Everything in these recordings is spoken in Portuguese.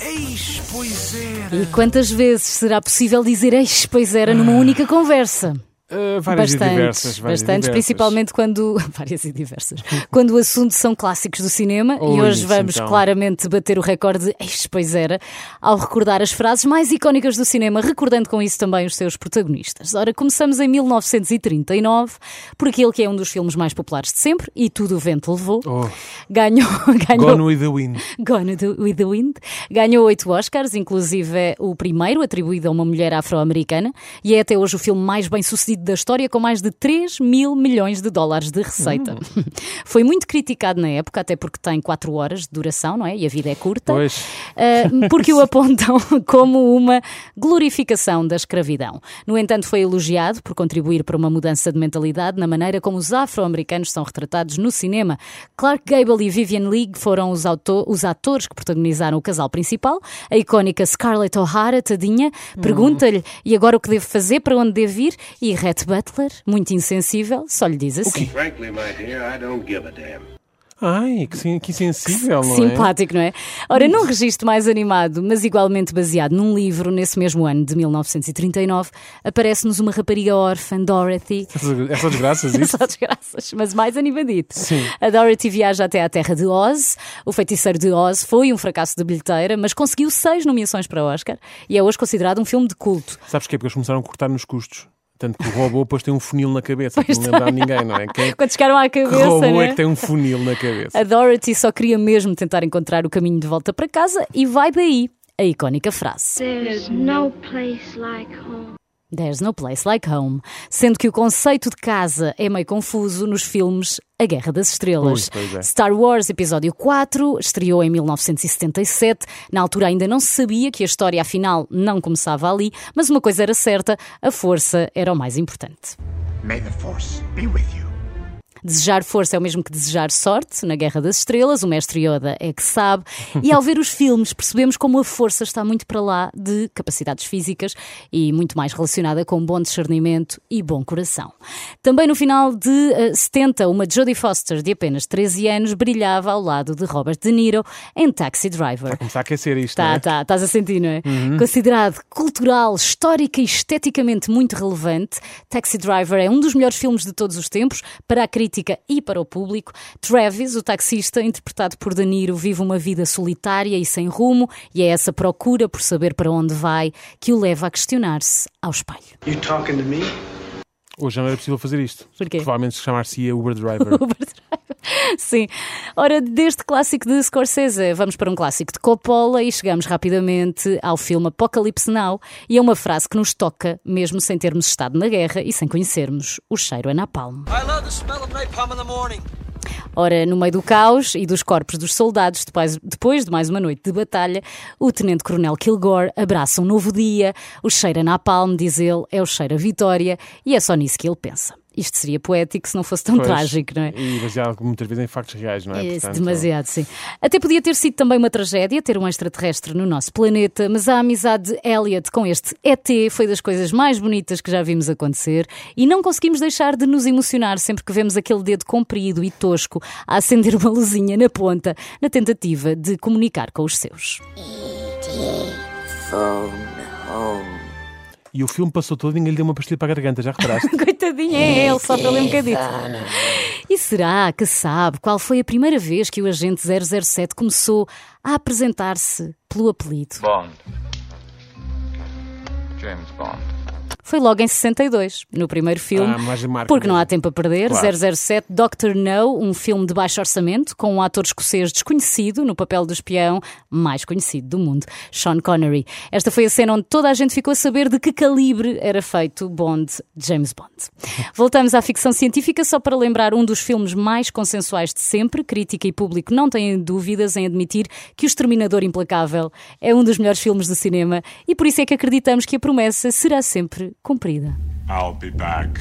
Eis, pois era. E quantas vezes será possível dizer eis, pois era, numa única conversa? Uh, várias Bastantes, e diversas. Várias e bastantes, diversas. principalmente quando. Várias e diversas. quando o assunto são clássicos do cinema, e Ui, hoje isso vamos então. claramente bater o recorde de eis, pois era, ao recordar as frases mais icónicas do cinema, recordando com isso também os seus protagonistas. Ora, começamos em 1939, por aquele que é um dos filmes mais populares de sempre, e tudo o vento levou. Oh, Ganhou. ganhou Gone with the Wind. Gone with the Wind. Ganhou oito Oscars, inclusive é o primeiro atribuído a uma mulher afro-americana, e é até hoje o filme mais bem sucedido da história, com mais de 3 mil milhões de dólares de receita. Foi muito criticado na época, até porque tem 4 horas de duração, não é? E a vida é curta. Pois. Uh, porque o apontam como uma glorificação da escravidão. No entanto, foi elogiado por contribuir para uma mudança de mentalidade na maneira como os afro-americanos são retratados no cinema. Clark Gable e Vivian Leigh foram os, os atores que protagonizaram o casal principal. A icónica Scarlett O'Hara, tadinha, pergunta-lhe e agora o que devo fazer, para onde devo ir? E Rhett Butler, muito insensível, só lhe diz assim. Frankly, my dear, I don't give a damn. Ai, que, que sensível, não é? Simpático, não é? Ora, num registro mais animado, mas igualmente baseado num livro, nesse mesmo ano de 1939, aparece-nos uma rapariga órfã, Dorothy. É só desgraças isso? Só desgraças, mas mais animadito. Sim. A Dorothy viaja até à terra de Oz. O feiticeiro de Oz foi um fracasso de bilheteira, mas conseguiu seis nomeações para Oscar e é hoje considerado um filme de culto. Sabes porquê? Porque eles começaram a cortar nos custos. Tanto que o robô depois tem um funil na cabeça, que não lembra a ninguém, não é? Quem, Quando chegaram à que cabeça, robô né? é que tem um funil na cabeça? A Dorothy só queria mesmo tentar encontrar o caminho de volta para casa e vai daí a icónica frase. There's no place like home. There's no place like home. Sendo que o conceito de casa é meio confuso nos filmes A Guerra das Estrelas. Pois, pois é. Star Wars Episódio 4 estreou em 1977. Na altura ainda não se sabia que a história afinal não começava ali, mas uma coisa era certa: a força era o mais importante. May the Force be with you. Desejar força é o mesmo que desejar sorte na Guerra das Estrelas, o mestre Yoda é que sabe. E ao ver os filmes, percebemos como a força está muito para lá de capacidades físicas e muito mais relacionada com bom discernimento e bom coração. Também no final de eh, 70, uma Jodie Foster de apenas 13 anos brilhava ao lado de Robert De Niro em Taxi Driver. Começar a aquecer isto, não Tá, é? tá, estás a sentir, não é? Uhum. Considerado cultural, histórica e esteticamente muito relevante, Taxi Driver é um dos melhores filmes de todos os tempos, para a crítica e para o público. Travis, o taxista, interpretado por De Niro, vive uma vida solitária e sem rumo, e é essa procura por saber para onde vai que o leva a questionar-se ao espelho. You talking to me? Hoje já não era possível fazer isto. Porquê? Provavelmente chamar-se-ia Uber Driver. Uber Driver. Sim. Ora, deste clássico de Scorsese, vamos para um clássico de Coppola e chegamos rapidamente ao filme Apocalipse Now. E é uma frase que nos toca, mesmo sem termos estado na guerra e sem conhecermos o cheiro a napalm. I love the smell of napalm in the morning. Ora, no meio do caos e dos corpos dos soldados, depois, depois de mais uma noite de batalha, o Tenente-Coronel Kilgore abraça um novo dia. O cheiro a napalm, diz ele, é o cheiro a vitória e é só nisso que ele pensa. Isto seria poético se não fosse tão Pois. trágico, não é? E baseado muitas vezes em factos reais, não é? É, Portanto, demasiado, sim. Até podia ter sido também uma tragédia ter um extraterrestre no nosso planeta, mas a amizade de Elliot com este ET foi das coisas mais bonitas que já vimos acontecer e não conseguimos deixar de nos emocionar sempre que vemos aquele dedo comprido e tosco a acender uma luzinha na ponta, na tentativa de comunicar com os seus. E o filme passou todo e ninguém lhe deu uma pastilha para a garganta, já reparaste? Coitadinha é ele, só pelo um bocadinho. E será que sabe qual foi a primeira vez que o agente 007 começou a apresentar-se pelo apelido? Bond. James Bond. Foi logo em 62, no primeiro filme. Ah, de porque não há tempo a perder. Claro. 007 Doctor No, um filme de baixo orçamento, com um ator escocês desconhecido no papel do espião mais conhecido do mundo, Sean Connery. Esta foi a cena onde toda a gente ficou a saber de que calibre era feito Bond, James Bond. Voltamos à ficção científica só para lembrar um dos filmes mais consensuais de sempre. Crítica e público não têm dúvidas em admitir que O Exterminador Implacável é um dos melhores filmes do cinema e por isso é que acreditamos que a promessa será sempre cumprida. I'll be back.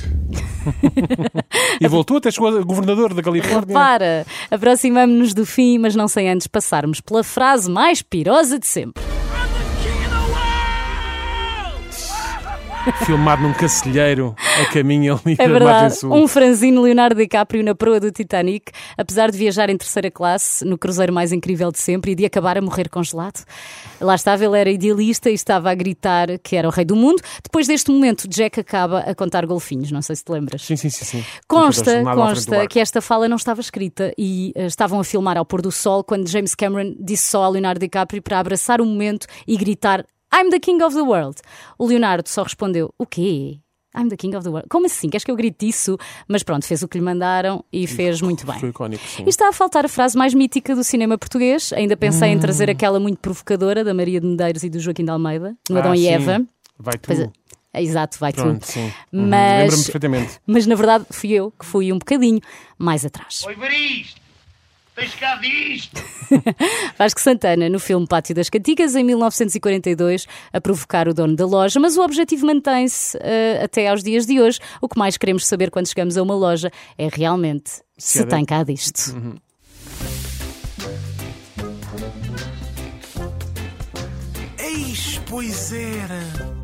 E voltou até chegou a governador da Califórnia. Para, aproximamos-nos do fim, mas não sem antes passarmos pela frase mais pirosa de sempre. Filmado num cacilheiro a caminho ali É da margem verdade. sul. Um franzino Leonardo DiCaprio na proa do Titanic, apesar de viajar em terceira classe, no cruzeiro mais incrível de sempre e de acabar a morrer congelado. Lá estava, ele era idealista e estava a gritar que era o rei do mundo. Depois deste momento, Jack acaba a contar golfinhos, não sei se te lembras. Sim, sim, sim. sim. Consta, consta que esta fala não estava escrita e eh, estavam a filmar ao pôr do sol quando James Cameron disse só ao Leonardo DiCaprio para abraçar o momento e gritar I'm the king of the world. O Leonardo só respondeu: O quê? I'm the king of the world. Como assim? Queres que eu grite isso? Mas pronto, fez o que lhe mandaram e fez muito bem. Foi icónico, sim. E está a faltar a frase mais mítica do cinema português. Ainda pensei em trazer Hum. aquela muito provocadora da Maria de Medeiros e do Joaquim de Almeida, no Adão Ah, e sim. Eva. Vai tu. Pois é, Exato, vai Pronto, tu. sim. Uhum. Mas- Lembro-me perfeitamente. Mas na verdade fui eu que fui um bocadinho mais atrás. Oi, ver isto! Tens cá disto! Vasco Santana, no filme Pátio das Cantigas, em 1942, a provocar o dono da loja, mas o objetivo mantém-se eh, até aos dias de hoje. O que mais queremos saber quando chegamos a uma loja é realmente se, é de- tem cá disto. Eis, pois era.